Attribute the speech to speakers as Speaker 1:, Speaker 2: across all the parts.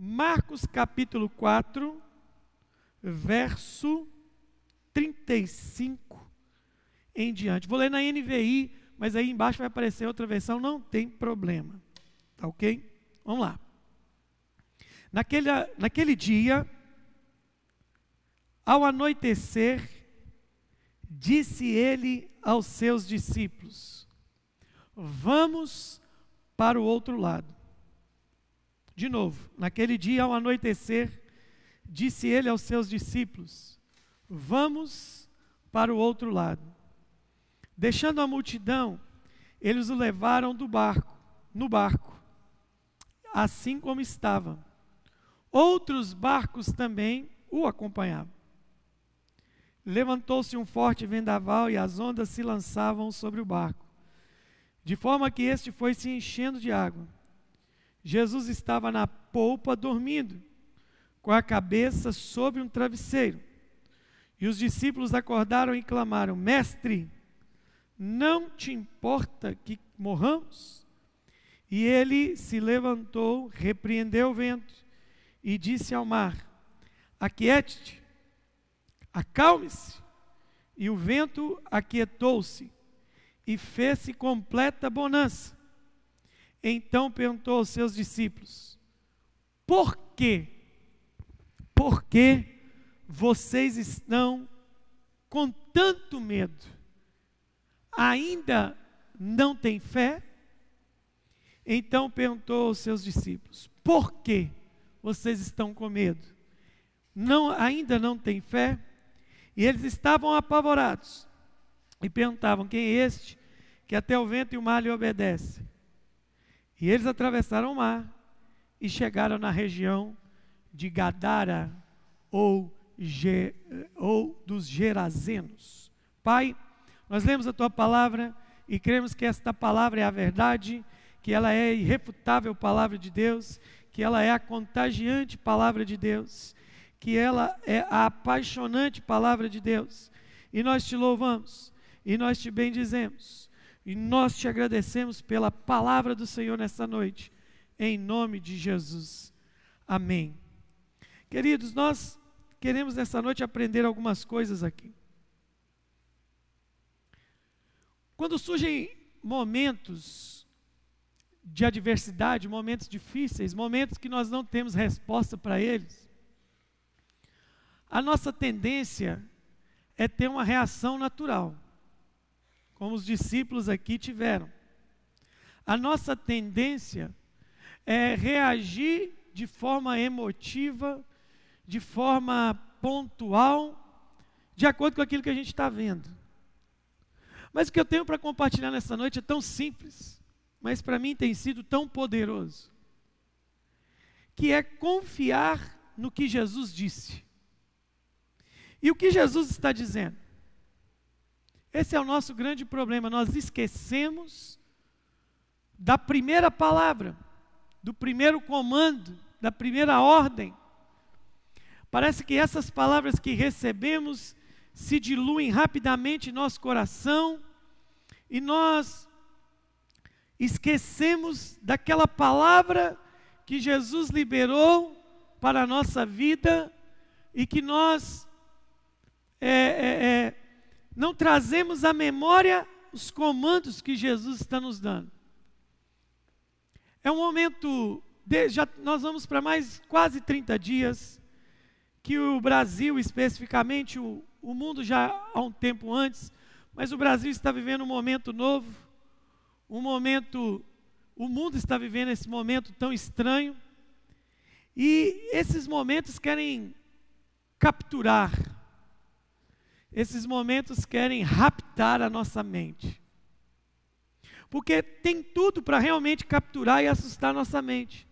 Speaker 1: Marcos capítulo 4, verso 35 em diante. Vou ler na NVI, mas aí embaixo vai aparecer outra versão, não tem problema. Tá ok? Vamos lá. Naquele, naquele dia, ao anoitecer, disse ele aos seus discípulos: Vamos para o outro lado. De novo, naquele dia ao anoitecer, disse ele aos seus discípulos: Vamos para o outro lado. Deixando a multidão, eles o levaram do barco, no barco, assim como estava. Outros barcos também o acompanhavam. Levantou-se um forte vendaval e as ondas se lançavam sobre o barco, de forma que este foi se enchendo de água. Jesus estava na polpa dormindo, com a cabeça sobre um travesseiro. E os discípulos acordaram e clamaram: Mestre, não te importa que morramos? E ele se levantou, repreendeu o vento e disse ao mar: Aquiete-te, acalme-se. E o vento aquietou-se e fez-se completa bonança. Então perguntou aos seus discípulos: Por quê? Por que vocês estão com tanto medo? Ainda não têm fé? Então perguntou aos seus discípulos: Por que vocês estão com medo? Não, ainda não têm fé? E eles estavam apavorados e perguntavam: Quem é este que até o vento e o mar lhe obedecem? E eles atravessaram o mar e chegaram na região de Gadara ou, Ge, ou dos Gerazenos. Pai, nós lemos a tua palavra e cremos que esta palavra é a verdade, que ela é a irrefutável palavra de Deus, que ela é a contagiante palavra de Deus, que ela é a apaixonante palavra de Deus. E nós te louvamos e nós te bendizemos e nós te agradecemos pela palavra do Senhor nessa noite, em nome de Jesus. Amém. Queridos, nós queremos nessa noite aprender algumas coisas aqui. Quando surgem momentos de adversidade, momentos difíceis, momentos que nós não temos resposta para eles, a nossa tendência é ter uma reação natural como os discípulos aqui tiveram. A nossa tendência é reagir de forma emotiva, de forma pontual, de acordo com aquilo que a gente está vendo. Mas o que eu tenho para compartilhar nessa noite é tão simples, mas para mim tem sido tão poderoso, que é confiar no que Jesus disse. E o que Jesus está dizendo? Esse é o nosso grande problema. Nós esquecemos da primeira palavra, do primeiro comando, da primeira ordem. Parece que essas palavras que recebemos se diluem rapidamente em nosso coração e nós esquecemos daquela palavra que Jesus liberou para a nossa vida e que nós é, é, é, não trazemos à memória os comandos que Jesus está nos dando. É um momento, de, já, nós vamos para mais quase 30 dias, que o Brasil, especificamente, o, o mundo já há um tempo antes, mas o Brasil está vivendo um momento novo, um momento, o mundo está vivendo esse momento tão estranho, e esses momentos querem capturar esses momentos querem raptar a nossa mente. Porque tem tudo para realmente capturar e assustar nossa mente.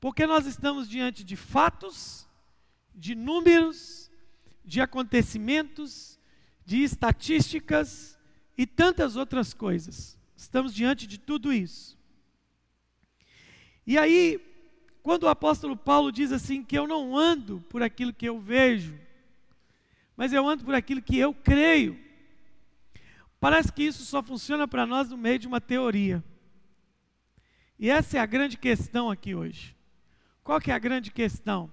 Speaker 1: Porque nós estamos diante de fatos, de números, de acontecimentos, de estatísticas e tantas outras coisas. Estamos diante de tudo isso. E aí, quando o apóstolo Paulo diz assim que eu não ando por aquilo que eu vejo, mas eu ando por aquilo que eu creio. Parece que isso só funciona para nós no meio de uma teoria. E essa é a grande questão aqui hoje. qual que é a grande questão?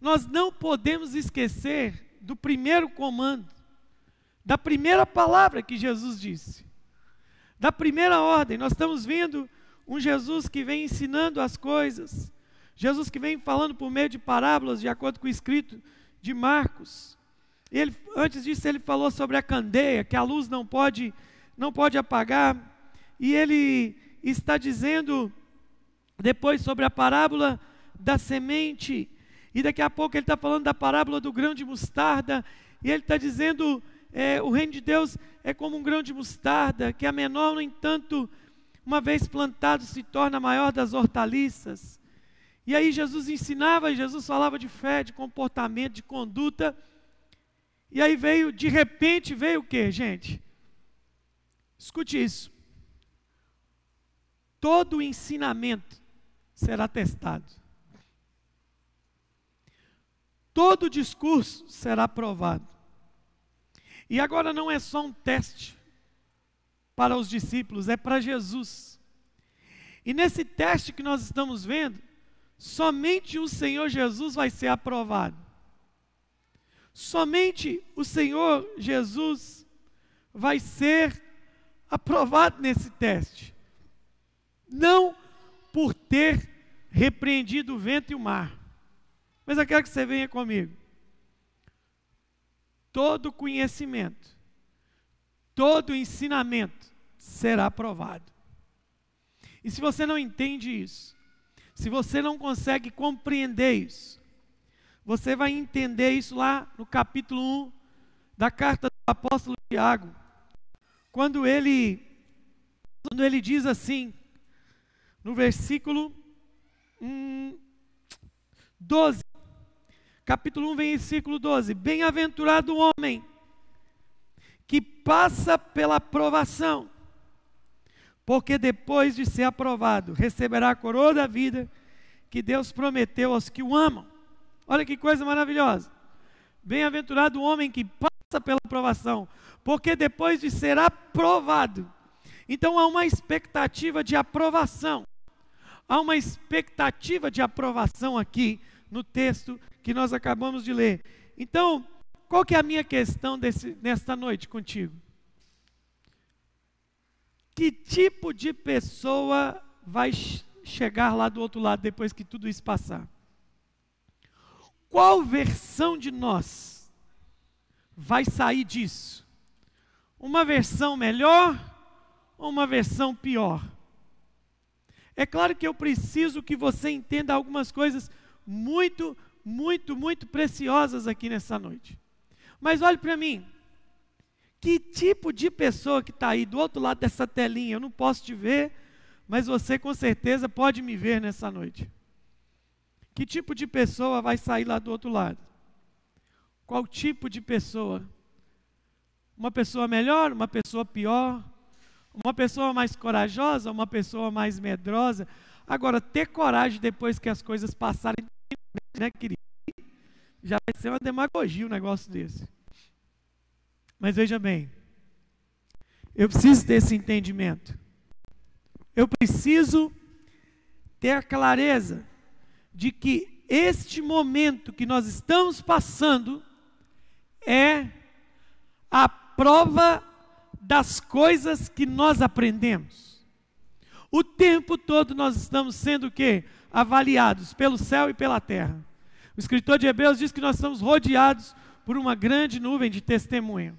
Speaker 1: Nós não podemos esquecer do primeiro comando, da primeira palavra que Jesus disse, da primeira ordem. Nós estamos vendo um Jesus que vem ensinando as coisas, Jesus que vem falando por meio de parábolas, de acordo com o escrito de Marcos. Ele, antes disso, ele falou sobre a candeia, que a luz não pode, não pode apagar. E ele está dizendo depois sobre a parábola da semente. E daqui a pouco ele está falando da parábola do grão de mostarda. E ele está dizendo: é, o reino de Deus é como um grão de mostarda, que é menor, no entanto, uma vez plantado, se torna a maior das hortaliças. E aí Jesus ensinava, Jesus falava de fé, de comportamento, de conduta. E aí veio, de repente, veio o que, gente? Escute isso. Todo ensinamento será testado. Todo discurso será provado. E agora não é só um teste para os discípulos, é para Jesus. E nesse teste que nós estamos vendo, somente o Senhor Jesus vai ser aprovado. Somente o Senhor Jesus vai ser aprovado nesse teste. Não por ter repreendido o vento e o mar. Mas eu quero que você venha comigo. Todo conhecimento, todo ensinamento será aprovado. E se você não entende isso, se você não consegue compreender isso, você vai entender isso lá no capítulo 1 da carta do apóstolo Tiago, quando ele quando ele diz assim, no versículo hum, 12, capítulo 1, versículo 12: Bem-aventurado o homem que passa pela provação, porque depois de ser aprovado, receberá a coroa da vida que Deus prometeu aos que o amam. Olha que coisa maravilhosa. Bem-aventurado o homem que passa pela aprovação, porque depois de ser aprovado, então há uma expectativa de aprovação. Há uma expectativa de aprovação aqui no texto que nós acabamos de ler. Então, qual que é a minha questão desse, nesta noite contigo? Que tipo de pessoa vai chegar lá do outro lado depois que tudo isso passar? Qual versão de nós vai sair disso? Uma versão melhor ou uma versão pior? É claro que eu preciso que você entenda algumas coisas muito, muito, muito preciosas aqui nessa noite. Mas olhe para mim. Que tipo de pessoa que está aí do outro lado dessa telinha? Eu não posso te ver, mas você com certeza pode me ver nessa noite. Que tipo de pessoa vai sair lá do outro lado? Qual tipo de pessoa? Uma pessoa melhor, uma pessoa pior? Uma pessoa mais corajosa, uma pessoa mais medrosa? Agora, ter coragem depois que as coisas passarem né, querido? Já vai ser uma demagogia um negócio desse. Mas veja bem, eu preciso desse entendimento. Eu preciso ter a clareza de que este momento que nós estamos passando é a prova das coisas que nós aprendemos. O tempo todo nós estamos sendo o quê? avaliados pelo céu e pela terra. O escritor de Hebreus diz que nós estamos rodeados por uma grande nuvem de testemunho.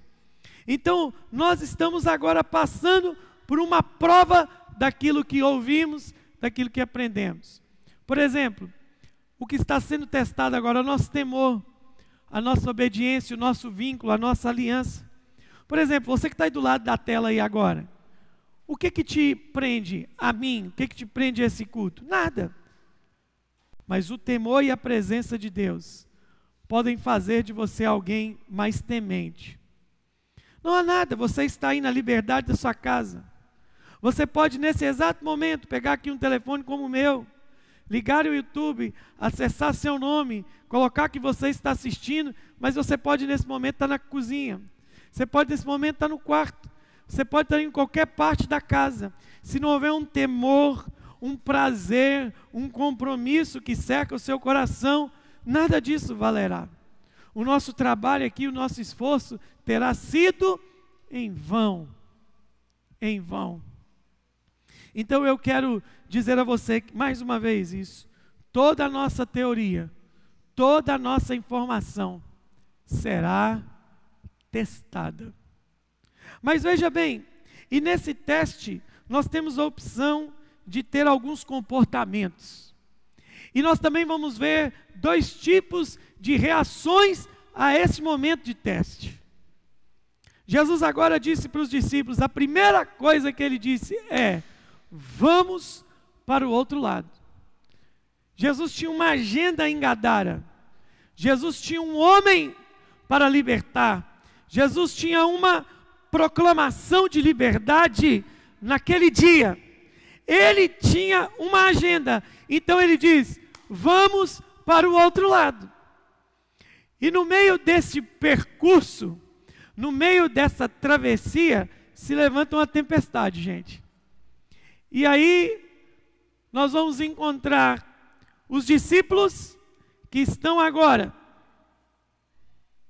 Speaker 1: Então, nós estamos agora passando por uma prova daquilo que ouvimos, daquilo que aprendemos. Por exemplo, o que está sendo testado agora é o nosso temor, a nossa obediência, o nosso vínculo, a nossa aliança. Por exemplo, você que está aí do lado da tela aí agora, o que que te prende a mim? O que que te prende a esse culto? Nada. Mas o temor e a presença de Deus podem fazer de você alguém mais temente. Não há nada, você está aí na liberdade da sua casa. Você pode, nesse exato momento, pegar aqui um telefone como o meu, ligar o YouTube, acessar seu nome, colocar que você está assistindo, mas você pode, nesse momento, estar na cozinha. Você pode, nesse momento, estar no quarto. Você pode estar em qualquer parte da casa. Se não houver um temor, um prazer, um compromisso que cerca o seu coração, nada disso valerá. O nosso trabalho aqui, o nosso esforço terá sido em vão. Em vão. Então eu quero dizer a você mais uma vez isso. Toda a nossa teoria, toda a nossa informação será testada. Mas veja bem, e nesse teste nós temos a opção de ter alguns comportamentos. E nós também vamos ver dois tipos de reações a esse momento de teste. Jesus agora disse para os discípulos: a primeira coisa que ele disse é: vamos para o outro lado. Jesus tinha uma agenda em Gadara. Jesus tinha um homem para libertar. Jesus tinha uma proclamação de liberdade naquele dia. Ele tinha uma agenda. Então ele diz: vamos para o outro lado. E no meio desse percurso, no meio dessa travessia, se levanta uma tempestade, gente. E aí nós vamos encontrar os discípulos que estão agora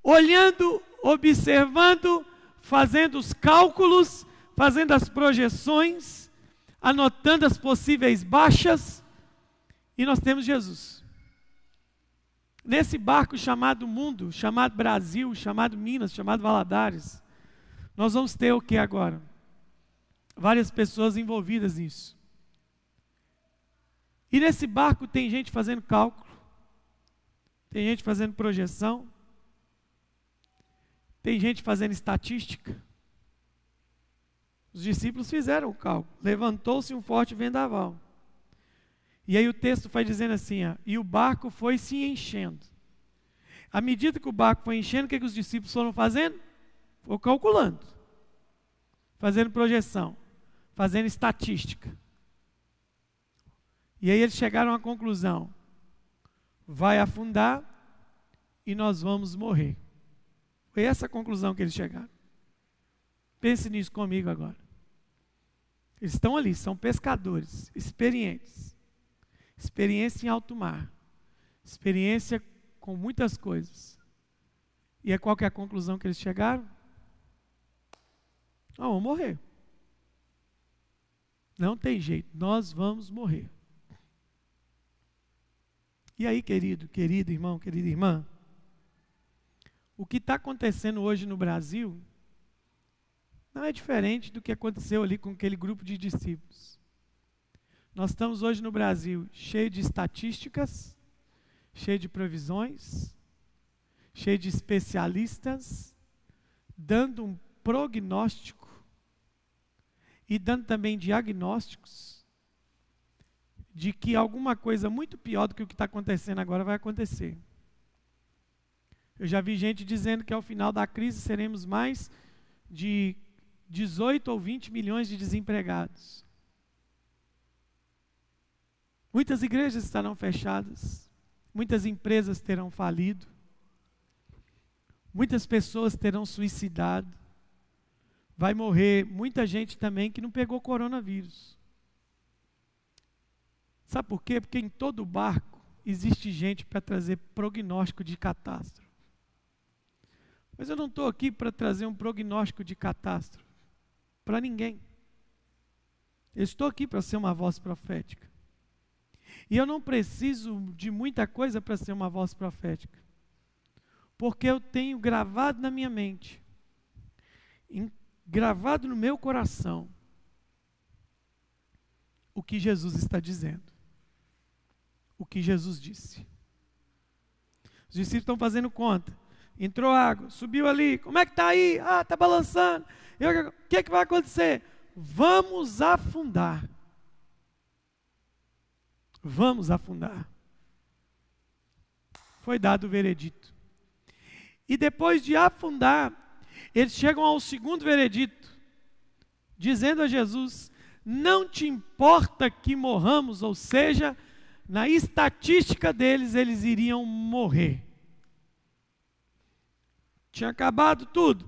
Speaker 1: olhando, observando, fazendo os cálculos, fazendo as projeções, anotando as possíveis baixas, e nós temos Jesus. Nesse barco chamado mundo, chamado Brasil, chamado Minas, chamado Valadares, nós vamos ter o que agora? Várias pessoas envolvidas nisso. E nesse barco tem gente fazendo cálculo, tem gente fazendo projeção, tem gente fazendo estatística. Os discípulos fizeram o cálculo. Levantou-se um forte vendaval. E aí o texto vai dizendo assim: ó, e o barco foi se enchendo. À medida que o barco foi enchendo, o que, que os discípulos foram fazendo? Foram calculando, fazendo projeção, fazendo estatística. E aí eles chegaram à conclusão: vai afundar e nós vamos morrer. Foi essa a conclusão que eles chegaram. Pense nisso comigo agora. Eles estão ali, são pescadores, experientes. Experiência em alto mar. Experiência com muitas coisas. E é qual que é a conclusão que eles chegaram? Nós vamos morrer. Não tem jeito, nós vamos morrer. E aí, querido, querido irmão, querida irmã, o que está acontecendo hoje no Brasil não é diferente do que aconteceu ali com aquele grupo de discípulos. Nós estamos hoje no Brasil cheio de estatísticas, cheio de previsões, cheio de especialistas, dando um prognóstico e dando também diagnósticos de que alguma coisa muito pior do que o que está acontecendo agora vai acontecer. Eu já vi gente dizendo que ao final da crise seremos mais de 18 ou 20 milhões de desempregados. Muitas igrejas estarão fechadas, muitas empresas terão falido, muitas pessoas terão suicidado, vai morrer muita gente também que não pegou coronavírus. Sabe por quê? Porque em todo barco existe gente para trazer prognóstico de catástrofe. Mas eu não estou aqui para trazer um prognóstico de catástrofe para ninguém. Eu estou aqui para ser uma voz profética. E eu não preciso de muita coisa para ser uma voz profética. Porque eu tenho gravado na minha mente, gravado no meu coração, o que Jesus está dizendo o que Jesus disse. Os discípulos estão fazendo conta. Entrou água, subiu ali. Como é que está aí? Ah, está balançando. O que, é que vai acontecer? Vamos afundar. Vamos afundar. Foi dado o veredito. E depois de afundar, eles chegam ao segundo veredito, dizendo a Jesus: Não te importa que morramos, ou seja, na estatística deles, eles iriam morrer. Tinha acabado tudo.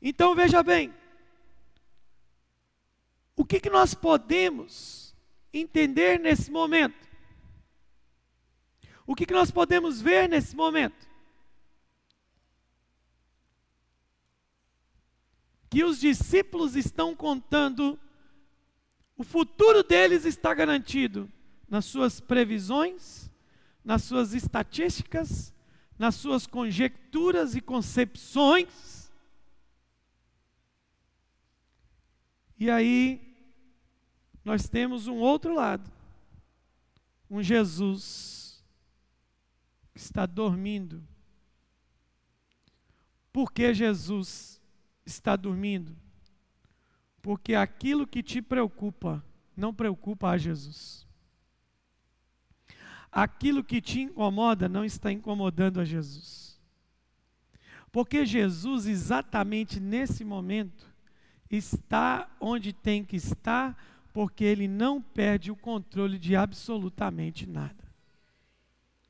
Speaker 1: Então veja bem, o que, que nós podemos entender nesse momento? O que, que nós podemos ver nesse momento? Que os discípulos estão contando, o futuro deles está garantido nas suas previsões, nas suas estatísticas, nas suas conjecturas e concepções. E aí, nós temos um outro lado, um Jesus que está dormindo. Por que Jesus está dormindo? Porque aquilo que te preocupa não preocupa a Jesus. Aquilo que te incomoda não está incomodando a Jesus. Porque Jesus, exatamente nesse momento, está onde tem que estar, porque ele não perde o controle de absolutamente nada.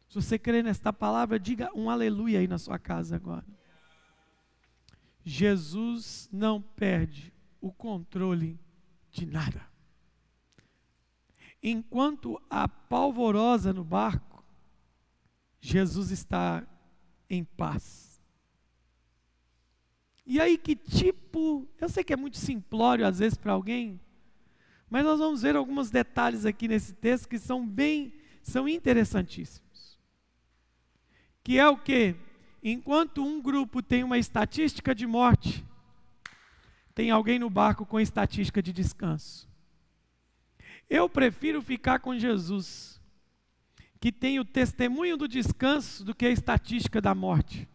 Speaker 1: Se você crê nesta palavra, diga um aleluia aí na sua casa agora. Jesus não perde o controle de nada. Enquanto há polvorosa no barco, Jesus está em paz. E aí, que tipo, eu sei que é muito simplório às vezes para alguém, mas nós vamos ver alguns detalhes aqui nesse texto que são bem, são interessantíssimos. Que é o que? Enquanto um grupo tem uma estatística de morte, tem alguém no barco com estatística de descanso. Eu prefiro ficar com Jesus, que tem o testemunho do descanso, do que a estatística da morte.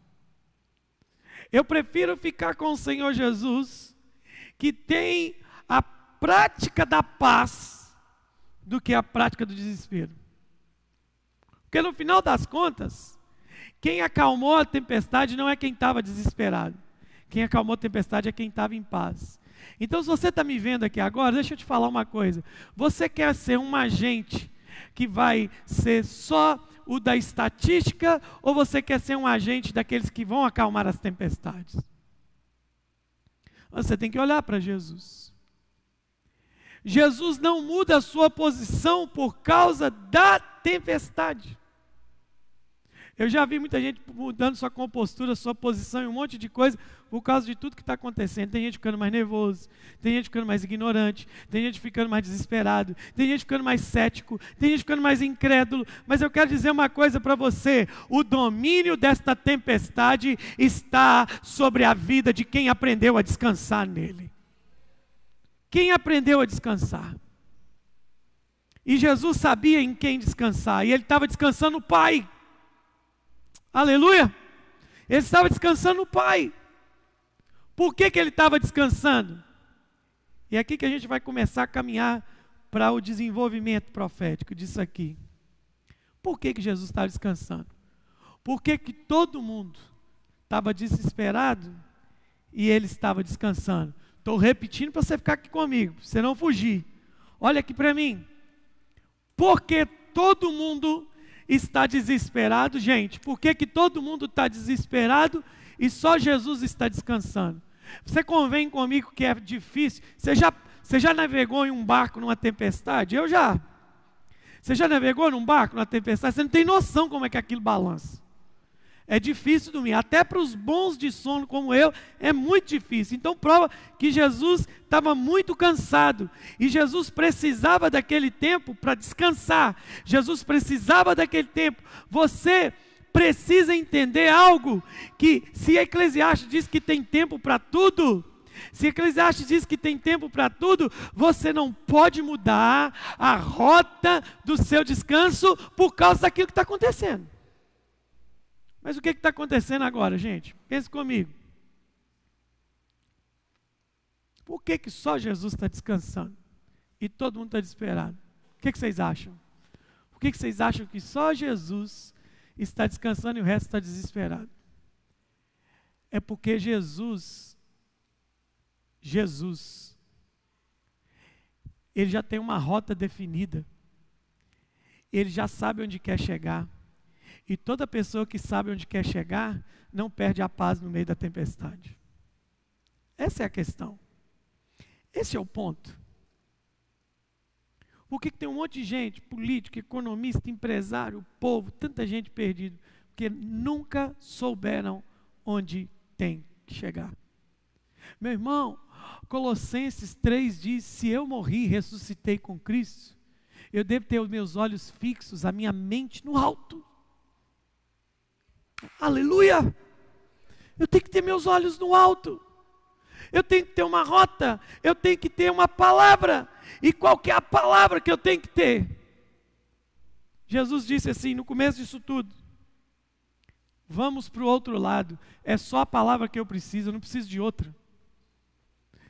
Speaker 1: Eu prefiro ficar com o Senhor Jesus, que tem a prática da paz, do que a prática do desespero. Porque no final das contas, quem acalmou a tempestade não é quem estava desesperado. Quem acalmou a tempestade é quem estava em paz. Então, se você está me vendo aqui agora, deixa eu te falar uma coisa. Você quer ser um agente que vai ser só o da estatística, ou você quer ser um agente daqueles que vão acalmar as tempestades? Você tem que olhar para Jesus. Jesus não muda a sua posição por causa da tempestade. Eu já vi muita gente mudando sua compostura, sua posição e um monte de coisa por causa de tudo que está acontecendo. Tem gente ficando mais nervoso, tem gente ficando mais ignorante, tem gente ficando mais desesperado, tem gente ficando mais cético, tem gente ficando mais incrédulo. Mas eu quero dizer uma coisa para você: o domínio desta tempestade está sobre a vida de quem aprendeu a descansar nele. Quem aprendeu a descansar? E Jesus sabia em quem descansar, e ele estava descansando no Pai. Aleluia! Ele estava descansando no Pai. Por que, que ele estava descansando? E é aqui que a gente vai começar a caminhar para o desenvolvimento profético disso aqui. Por que, que Jesus estava descansando? Por que, que todo mundo estava desesperado e ele estava descansando? Estou repetindo para você ficar aqui comigo, para você não fugir. Olha aqui para mim. Porque todo mundo está desesperado, gente? Por que, que todo mundo está desesperado e só Jesus está descansando? Você convém comigo que é difícil? Você já, você já navegou em um barco numa tempestade? Eu já. Você já navegou num barco numa tempestade? Você não tem noção como é que aquilo balança. É difícil dormir, até para os bons de sono como eu, é muito difícil. Então prova que Jesus estava muito cansado e Jesus precisava daquele tempo para descansar. Jesus precisava daquele tempo. Você precisa entender algo que se Eclesiastes diz que tem tempo para tudo, se Eclesiastes diz que tem tempo para tudo, você não pode mudar a rota do seu descanso por causa daquilo que está acontecendo. Mas o que está acontecendo agora, gente? Pense comigo. Por que, que só Jesus está descansando e todo mundo está desesperado? O que, que vocês acham? Por que, que vocês acham que só Jesus está descansando e o resto está desesperado? É porque Jesus, Jesus, ele já tem uma rota definida, ele já sabe onde quer chegar. E toda pessoa que sabe onde quer chegar não perde a paz no meio da tempestade. Essa é a questão. Esse é o ponto. Por que, tem um monte de gente, político, economista, empresário, povo, tanta gente perdida? Porque nunca souberam onde tem que chegar. Meu irmão, Colossenses 3 diz: Se eu morri e ressuscitei com Cristo, eu devo ter os meus olhos fixos, a minha mente no alto. Aleluia! Eu tenho que ter meus olhos no alto. Eu tenho que ter uma rota, eu tenho que ter uma palavra. E qual que é a palavra que eu tenho que ter? Jesus disse assim no começo disso tudo: Vamos para o outro lado. É só a palavra que eu preciso, eu não preciso de outra.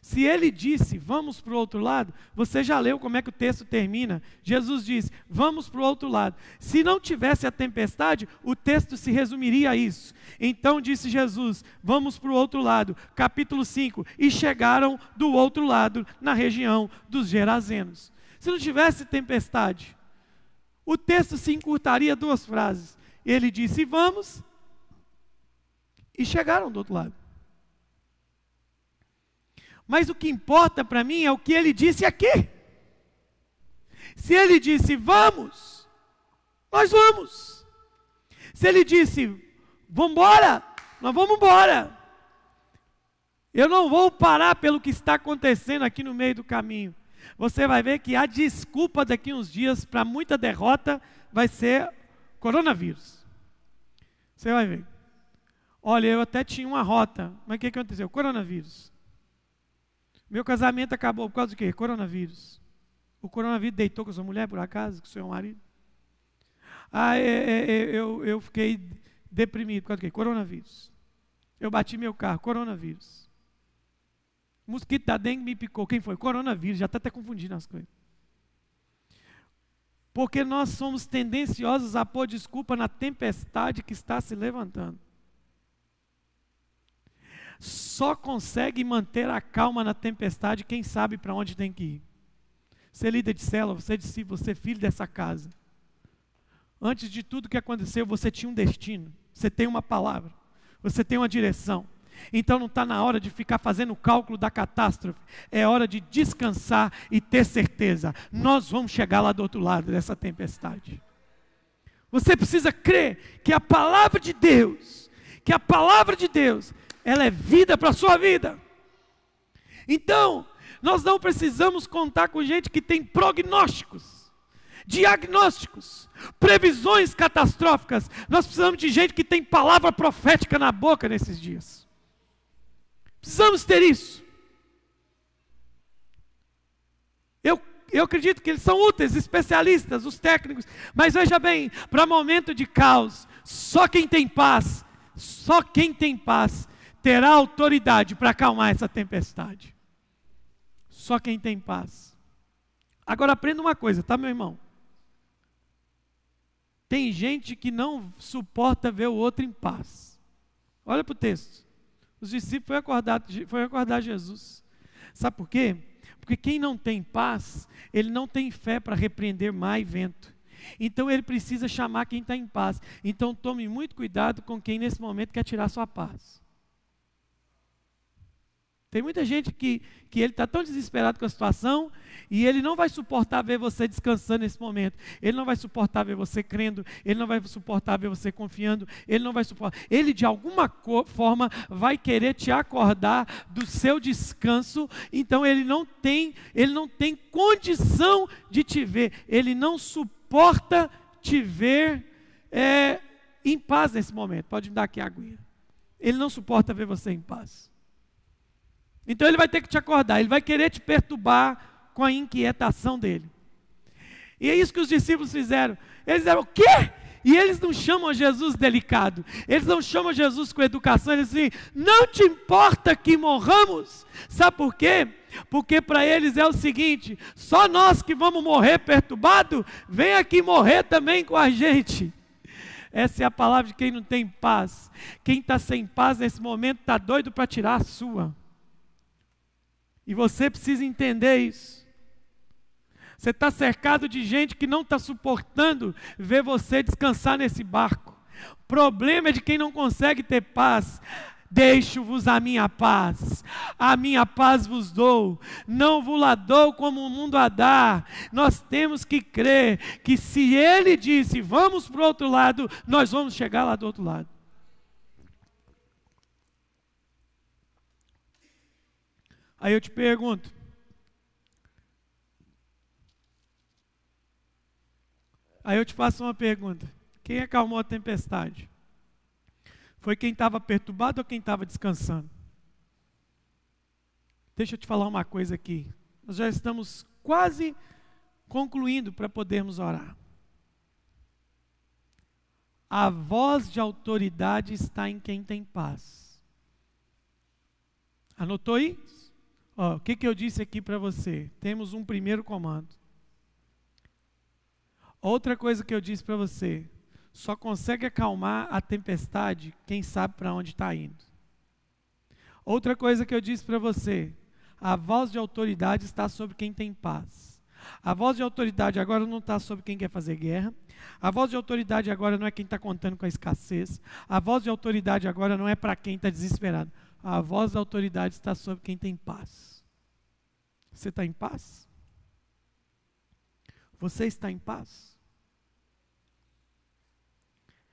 Speaker 1: Se ele disse, vamos para o outro lado, você já leu como é que o texto termina. Jesus disse, vamos para o outro lado. Se não tivesse a tempestade, o texto se resumiria a isso. Então disse Jesus, vamos para o outro lado. Capítulo 5. E chegaram do outro lado, na região dos Gerazenos. Se não tivesse tempestade, o texto se encurtaria duas frases. Ele disse, vamos, e chegaram do outro lado. Mas o que importa para mim é o que ele disse aqui. Se ele disse vamos, nós vamos. Se ele disse vamos embora, nós vamos embora. Eu não vou parar pelo que está acontecendo aqui no meio do caminho. Você vai ver que a desculpa daqui uns dias para muita derrota vai ser coronavírus. Você vai ver. Olha, eu até tinha uma rota, mas o que aconteceu? Coronavírus. Meu casamento acabou por causa do quê? Coronavírus. O coronavírus deitou com a sua mulher, por acaso, com o seu marido? Ah, é, é, é, eu, eu fiquei deprimido por causa do quê? Coronavírus. Eu bati meu carro, coronavírus. O mosquito da dengue me picou. Quem foi? Coronavírus. Já está até confundindo as coisas. Porque nós somos tendenciosos a pôr desculpa na tempestade que está se levantando só consegue manter a calma na tempestade quem sabe para onde tem que ir. Você é líder de célula, você é discípulo, você é filho dessa casa. Antes de tudo que aconteceu, você tinha um destino, você tem uma palavra, você tem uma direção. Então não está na hora de ficar fazendo o cálculo da catástrofe, é hora de descansar e ter certeza. Nós vamos chegar lá do outro lado dessa tempestade. Você precisa crer que a palavra de Deus, que a palavra de Deus ela é vida para a sua vida. Então, nós não precisamos contar com gente que tem prognósticos, diagnósticos, previsões catastróficas. Nós precisamos de gente que tem palavra profética na boca nesses dias. Precisamos ter isso. Eu, eu acredito que eles são úteis, especialistas, os técnicos, mas veja bem, para momento de caos, só quem tem paz, só quem tem paz terá autoridade para acalmar essa tempestade. Só quem tem paz. Agora aprenda uma coisa, tá, meu irmão? Tem gente que não suporta ver o outro em paz. Olha para o texto. Os discípulos foram acordar, acordar Jesus. Sabe por quê? Porque quem não tem paz, ele não tem fé para repreender mar e vento. Então ele precisa chamar quem está em paz. Então tome muito cuidado com quem nesse momento quer tirar sua paz. Tem muita gente que, que ele está tão desesperado com a situação e ele não vai suportar ver você descansando nesse momento. Ele não vai suportar ver você crendo. Ele não vai suportar ver você confiando. Ele não vai suportar. Ele de alguma forma vai querer te acordar do seu descanso. Então ele não tem, ele não tem condição de te ver. Ele não suporta te ver é, em paz nesse momento. Pode me dar aqui a aguinha. Ele não suporta ver você em paz. Então ele vai ter que te acordar, ele vai querer te perturbar com a inquietação dele. E é isso que os discípulos fizeram. Eles disseram, o quê? E eles não chamam Jesus delicado, eles não chamam Jesus com educação, eles dizem, não te importa que morramos. Sabe por quê? Porque para eles é o seguinte: só nós que vamos morrer perturbado, vem aqui morrer também com a gente. Essa é a palavra de quem não tem paz. Quem está sem paz nesse momento está doido para tirar a sua. E você precisa entender isso. Você está cercado de gente que não está suportando ver você descansar nesse barco. Problema é de quem não consegue ter paz. Deixo-vos a minha paz, a minha paz vos dou, não vos la dou como o mundo a dá. Nós temos que crer que se Ele disse, vamos para o outro lado, nós vamos chegar lá do outro lado. Aí eu te pergunto, Aí eu te faço uma pergunta: quem acalmou a tempestade? Foi quem estava perturbado ou quem estava descansando? Deixa eu te falar uma coisa aqui. Nós já estamos quase concluindo para podermos orar. A voz de autoridade está em quem tem paz. Anotou aí? Ó, o que, que eu disse aqui para você? Temos um primeiro comando. Outra coisa que eu disse para você: só consegue acalmar a tempestade quem sabe para onde está indo. Outra coisa que eu disse para você: a voz de autoridade está sobre quem tem paz. A voz de autoridade agora não está sobre quem quer fazer guerra. A voz de autoridade agora não é quem está contando com a escassez. A voz de autoridade agora não é para quem está desesperado. A voz da autoridade está sobre quem tem paz. Você está em paz? Você está em paz?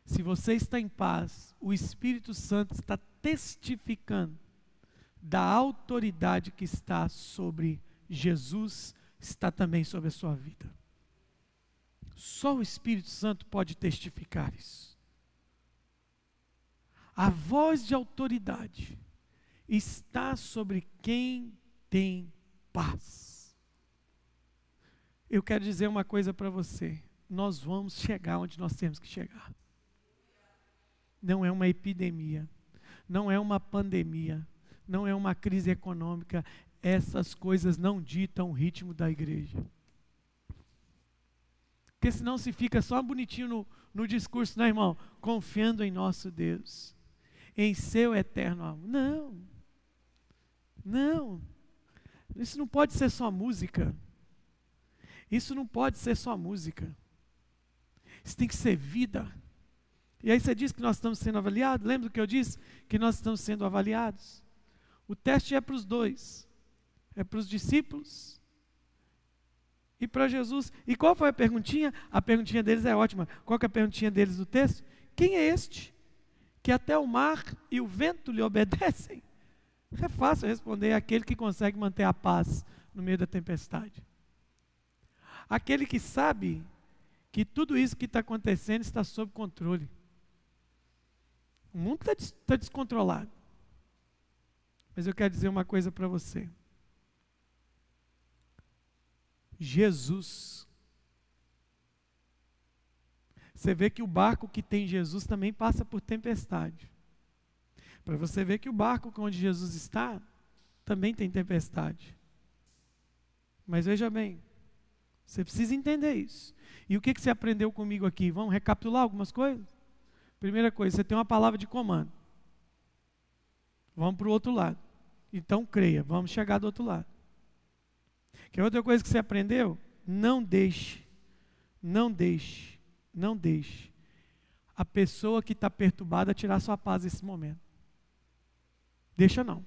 Speaker 1: Se você está em paz, o Espírito Santo está testificando da autoridade que está sobre Jesus, está também sobre a sua vida. Só o Espírito Santo pode testificar isso. A voz de autoridade está sobre quem tem paz. Eu quero dizer uma coisa para você: nós vamos chegar onde nós temos que chegar não é uma epidemia, não é uma pandemia, não é uma crise econômica. Essas coisas não ditam o ritmo da igreja. Porque senão se fica só bonitinho no, no discurso, né, irmão? Confiando em nosso Deus, em seu eterno amor. Não, não. Isso não pode ser só música. Isso não pode ser só música. Isso tem que ser vida. E aí você diz que nós estamos sendo avaliados? Lembra do que eu disse? Que nós estamos sendo avaliados. O teste é para os dois: é para os discípulos e para Jesus. E qual foi a perguntinha? A perguntinha deles é ótima. Qual é a perguntinha deles no texto? Quem é este que até o mar e o vento lhe obedecem? É fácil responder aquele que consegue manter a paz no meio da tempestade. Aquele que sabe que tudo isso que está acontecendo está sob controle. O mundo está tá descontrolado. Mas eu quero dizer uma coisa para você. Jesus. Você vê que o barco que tem Jesus também passa por tempestade. Para você ver que o barco onde Jesus está também tem tempestade. Mas veja bem, você precisa entender isso. E o que, que você aprendeu comigo aqui? Vamos recapitular algumas coisas? Primeira coisa, você tem uma palavra de comando. Vamos para o outro lado. Então creia, vamos chegar do outro lado. Que outra coisa que você aprendeu? Não deixe, não deixe, não deixe a pessoa que está perturbada tirar sua paz nesse momento. Deixa não.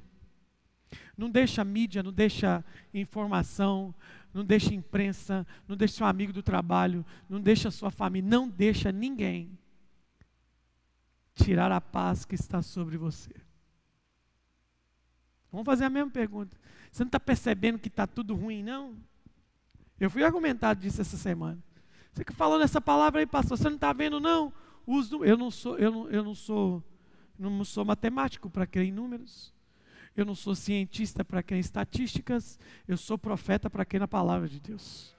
Speaker 1: Não deixa mídia, não deixa informação, não deixa imprensa, não deixa seu amigo do trabalho, não deixa sua família, não deixa ninguém tirar a paz que está sobre você. Vamos fazer a mesma pergunta. Você não está percebendo que está tudo ruim, não? Eu fui argumentado disso essa semana. Você que falou nessa palavra aí, pastor, você não está vendo, não? Eu não sou, eu não, eu não sou, não sou matemático para crer em números. Eu não sou cientista para crer em estatísticas. Eu sou profeta para crer na palavra de Deus.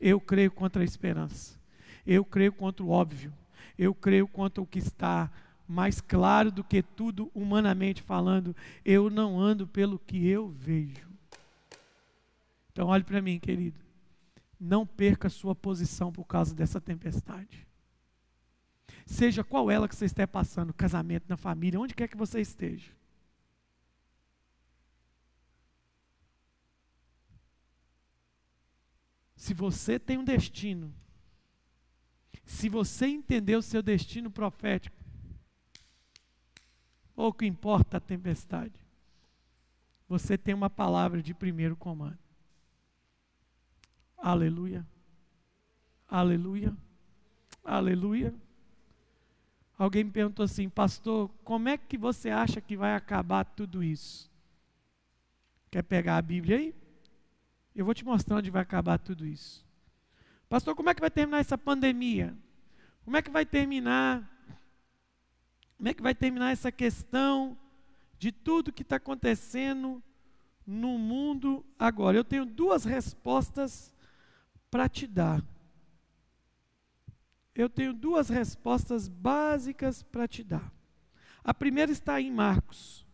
Speaker 1: Eu creio contra a esperança. Eu creio contra o óbvio. Eu creio contra o que está mais claro do que tudo, humanamente falando, eu não ando pelo que eu vejo. Então, olhe para mim, querido. Não perca sua posição por causa dessa tempestade. Seja qual ela que você esteja passando, casamento, na família, onde quer que você esteja. Se você tem um destino, se você entender o seu destino profético, Pouco importa a tempestade. Você tem uma palavra de primeiro comando. Aleluia. Aleluia. Aleluia. Alguém me perguntou assim, pastor, como é que você acha que vai acabar tudo isso? Quer pegar a Bíblia aí? Eu vou te mostrar onde vai acabar tudo isso. Pastor, como é que vai terminar essa pandemia? Como é que vai terminar? Como é que vai terminar essa questão de tudo que está acontecendo no mundo agora? Eu tenho duas respostas para te dar. Eu tenho duas respostas básicas para te dar. A primeira está em Marcos.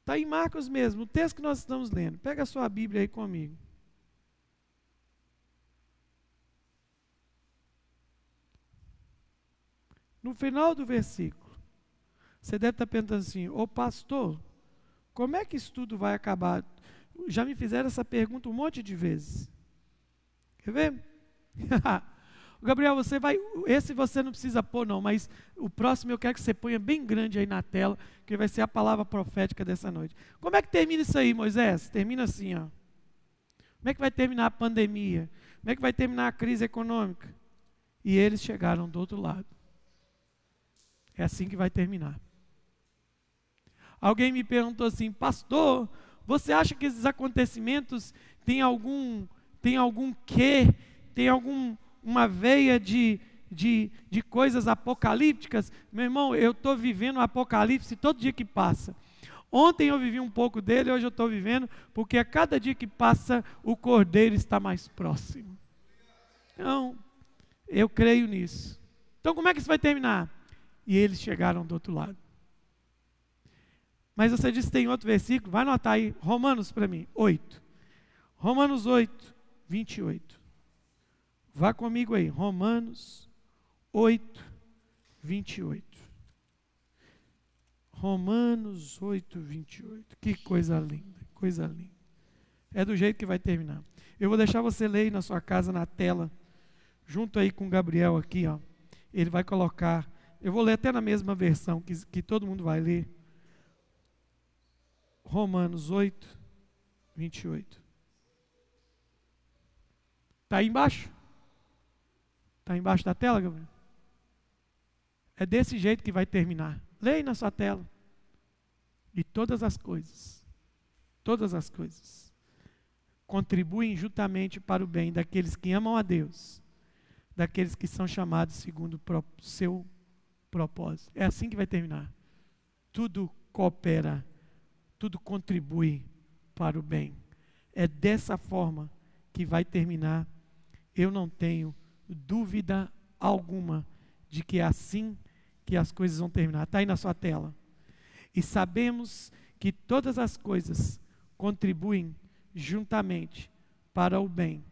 Speaker 1: Está em Marcos mesmo, o texto que nós estamos lendo. Pega a sua Bíblia aí comigo. No final do versículo, você deve estar pensando assim: Ô pastor, como é que isso tudo vai acabar? Já me fizeram essa pergunta um monte de vezes. Quer ver? Gabriel, você vai. Esse você não precisa pôr, não, mas o próximo eu quero que você ponha bem grande aí na tela, que vai ser a palavra profética dessa noite. Como é que termina isso aí, Moisés? Termina assim, ó. Como é que vai terminar a pandemia? Como é que vai terminar a crise econômica? E eles chegaram do outro lado. É assim que vai terminar. Alguém me perguntou assim, pastor, você acha que esses acontecimentos têm algum, tem algum quê, tem algum uma veia de, de, de coisas apocalípticas, meu irmão, eu estou vivendo o apocalipse todo dia que passa. Ontem eu vivi um pouco dele, hoje eu estou vivendo, porque a cada dia que passa o cordeiro está mais próximo. Então, eu creio nisso. Então, como é que isso vai terminar? E eles chegaram do outro lado. Mas você disse tem outro versículo, vai anotar aí, Romanos para mim, 8. Romanos 8, 28. Vá comigo aí, Romanos 8, 28. Romanos 8, 28. Que coisa linda, coisa linda. É do jeito que vai terminar. Eu vou deixar você ler aí na sua casa, na tela, junto aí com o Gabriel aqui, ó. Ele vai colocar, eu vou ler até na mesma versão que, que todo mundo vai ler. Romanos 8, 28. Está aí embaixo? Está embaixo da tela, Gabriel? É desse jeito que vai terminar. Leia na sua tela. E todas as coisas, todas as coisas, contribuem juntamente para o bem daqueles que amam a Deus, daqueles que são chamados segundo o seu propósito. É assim que vai terminar. Tudo coopera, tudo contribui para o bem. É dessa forma que vai terminar. Eu não tenho dúvida alguma de que é assim que as coisas vão terminar. Está aí na sua tela. E sabemos que todas as coisas contribuem juntamente para o bem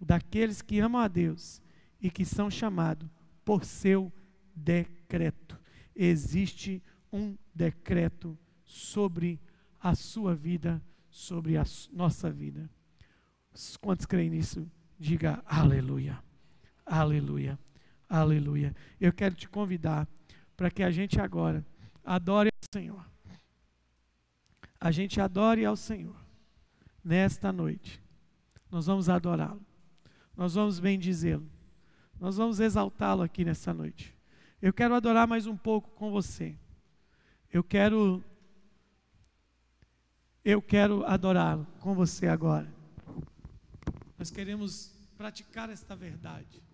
Speaker 1: daqueles que amam a Deus e que são chamados por seu decreto. Existe um decreto sobre a sua vida, sobre a nossa vida. Quantos creem nisso? Diga aleluia. Aleluia. Aleluia. Eu quero te convidar para que a gente agora adore ao Senhor. A gente adore ao Senhor. Nesta noite. Nós vamos adorá-lo. Nós vamos bendizê-lo. Nós vamos exaltá-lo aqui nessa noite. Eu quero adorar mais um pouco com você. Eu quero eu quero adorá-lo com você agora. Nós queremos praticar esta verdade.